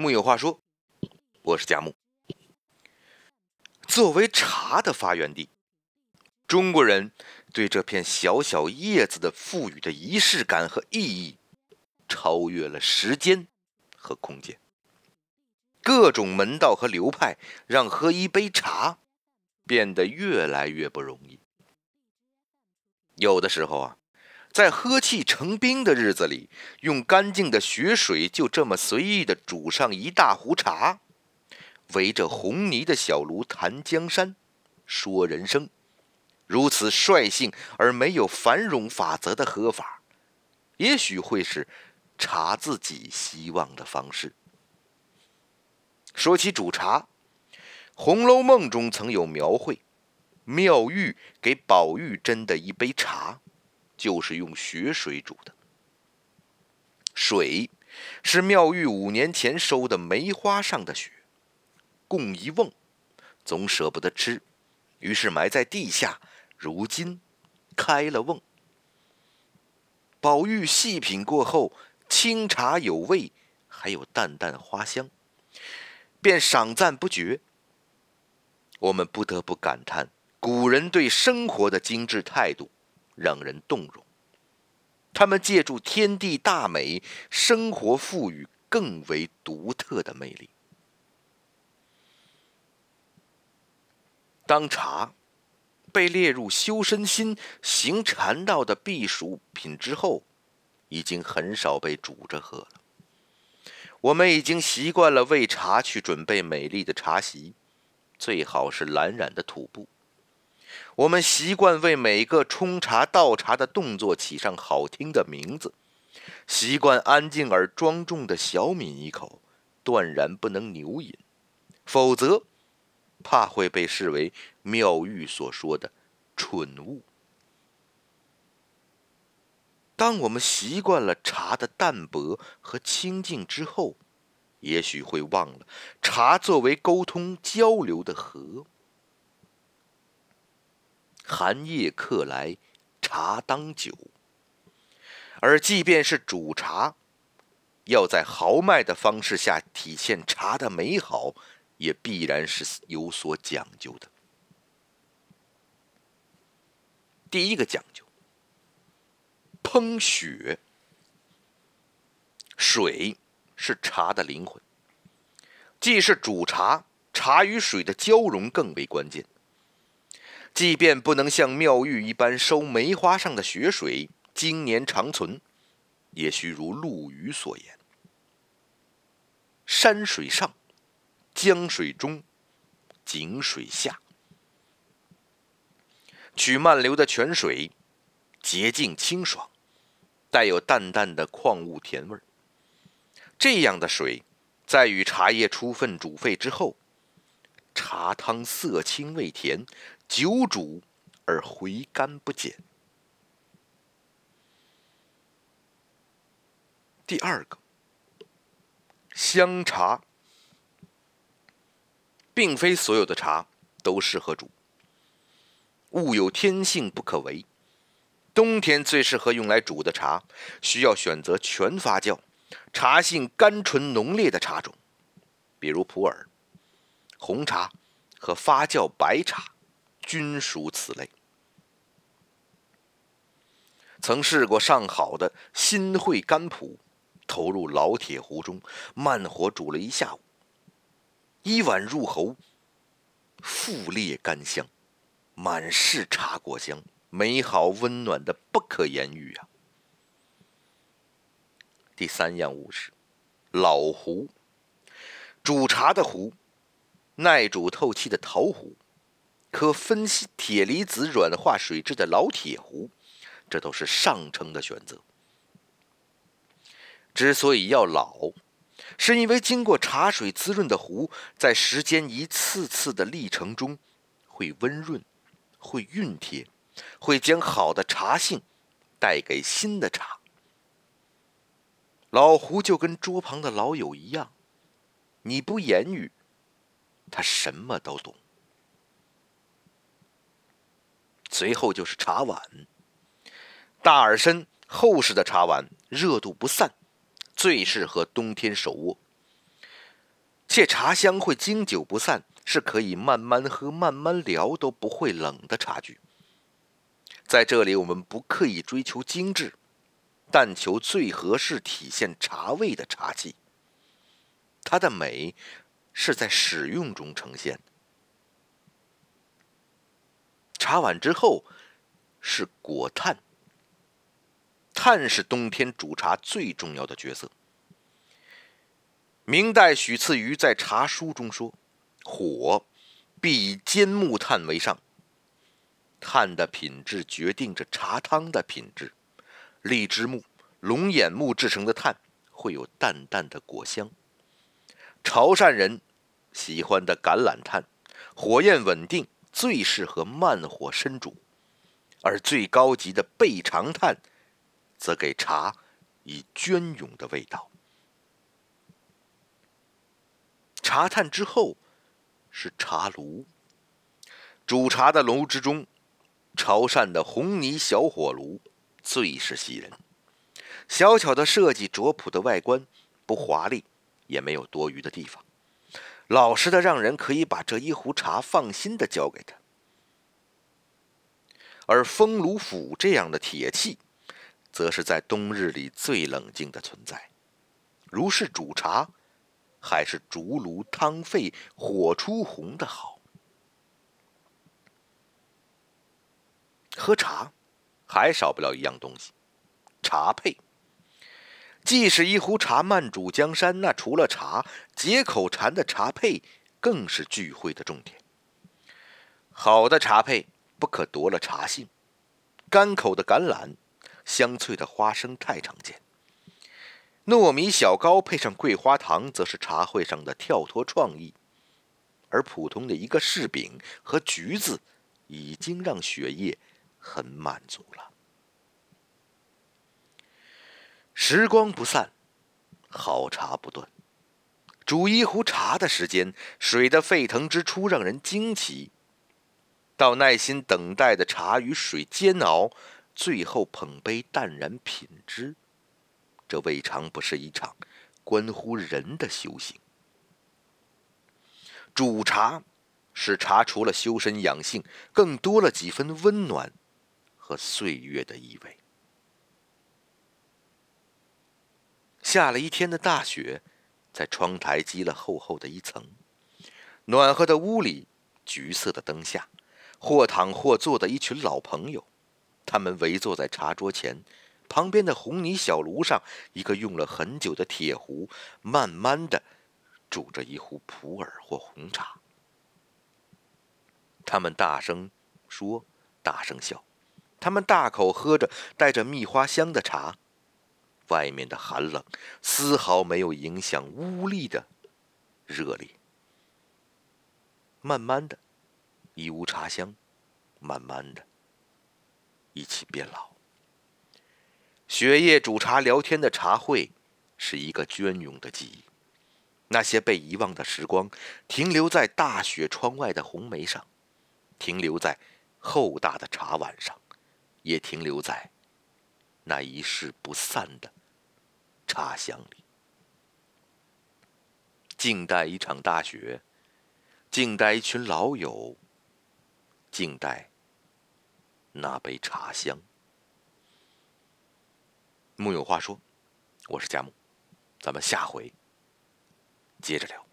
木有话说，我是佳木。作为茶的发源地，中国人对这片小小叶子的赋予的仪式感和意义，超越了时间和空间。各种门道和流派，让喝一杯茶变得越来越不容易。有的时候啊。在喝气成冰的日子里，用干净的雪水就这么随意的煮上一大壶茶，围着红泥的小炉谈江山，说人生，如此率性而没有繁荣法则的喝法，也许会是茶自己希望的方式。说起煮茶，《红楼梦》中曾有描绘，妙玉给宝玉斟的一杯茶。就是用雪水煮的，水是妙玉五年前收的梅花上的雪，共一瓮，总舍不得吃，于是埋在地下。如今开了瓮，宝玉细品过后，清茶有味，还有淡淡花香，便赏赞不绝。我们不得不感叹古人对生活的精致态度。让人动容。他们借助天地大美，生活赋予更为独特的魅力。当茶被列入修身心、行禅道的避暑品之后，已经很少被煮着喝了。我们已经习惯了为茶去准备美丽的茶席，最好是蓝染的土布。我们习惯为每个冲茶倒茶的动作起上好听的名字，习惯安静而庄重的小抿一口，断然不能牛饮，否则怕会被视为妙玉所说的蠢物。当我们习惯了茶的淡泊和清静之后，也许会忘了茶作为沟通交流的河。寒夜客来，茶当酒。而即便是煮茶，要在豪迈的方式下体现茶的美好，也必然是有所讲究的。第一个讲究，烹雪。水是茶的灵魂，既是煮茶，茶与水的交融更为关键。即便不能像妙玉一般收梅花上的雪水，经年长存，也需如陆羽所言：“山水上，江水中，井水下。”取漫流的泉水，洁净清爽，带有淡淡的矿物甜味儿。这样的水，在与茶叶充分煮沸之后，茶汤色清味甜。久煮而回甘不减。第二个，香茶，并非所有的茶都适合煮，物有天性不可为。冬天最适合用来煮的茶，需要选择全发酵、茶性甘醇浓烈的茶种，比如普洱、红茶和发酵白茶。均属此类。曾试过上好的新会干普，投入老铁壶中，慢火煮了一下午，一碗入喉，馥烈甘香，满是茶果香，美好温暖的不可言喻啊！第三样物是老壶，煮茶的壶，耐煮透气的陶壶。可分析铁离子软化水质的老铁壶，这都是上乘的选择。之所以要老，是因为经过茶水滋润的壶，在时间一次次的历程中，会温润，会熨帖，会将好的茶性带给新的茶。老壶就跟桌旁的老友一样，你不言语，他什么都懂。随后就是茶碗，大而深、厚实的茶碗，热度不散，最适合冬天手握。且茶香会经久不散，是可以慢慢喝、慢慢聊都不会冷的茶具。在这里，我们不刻意追求精致，但求最合适体现茶味的茶器。它的美是在使用中呈现。茶碗之后是果炭，炭是冬天煮茶最重要的角色。明代许次瑜在茶书中说：“火必以坚木炭为上，炭的品质决定着茶汤的品质。荔枝木、龙眼木制成的炭会有淡淡的果香。潮汕人喜欢的橄榄炭，火焰稳定，最适合慢火深煮；而最高级的倍长炭，则给茶以隽永的味道。”茶炭之后是茶炉，煮茶的炉之中，潮汕的红泥小火炉最是吸人。小巧的设计，拙朴的外观，不华丽，也没有多余的地方，老实的让人可以把这一壶茶放心的交给他。而风炉釜这样的铁器，则是在冬日里最冷静的存在，如是煮茶。还是竹炉汤沸火出红的好。喝茶，还少不了一样东西——茶配。既是一壶茶慢煮江山，那除了茶，解口馋的茶配更是聚会的重点。好的茶配不可夺了茶性，甘口的橄榄，香脆的花生太常见。糯米小糕配上桂花糖，则是茶会上的跳脱创意；而普通的一个柿饼和橘子，已经让血液很满足了。时光不散，好茶不断。煮一壶茶的时间，水的沸腾之初让人惊奇，到耐心等待的茶与水煎熬，最后捧杯淡然品之。这未尝不是一场关乎人的修行。煮茶使茶除了修身养性，更多了几分温暖和岁月的意味。下了一天的大雪，在窗台积了厚厚的一层。暖和的屋里，橘色的灯下，或躺或坐的一群老朋友，他们围坐在茶桌前。旁边的红泥小炉上，一个用了很久的铁壶，慢慢的煮着一壶普洱或红茶。他们大声说，大声笑，他们大口喝着带着蜜花香的茶。外面的寒冷丝毫没有影响屋里的热烈。慢慢的，一屋茶香，慢慢的，一起变老。雪夜煮茶聊天的茶会，是一个隽永的记忆。那些被遗忘的时光，停留在大雪窗外的红梅上，停留在厚大的茶碗上，也停留在那一世不散的茶香里。静待一场大雪，静待一群老友，静待那杯茶香。木有话说，我是佳木，咱们下回接着聊。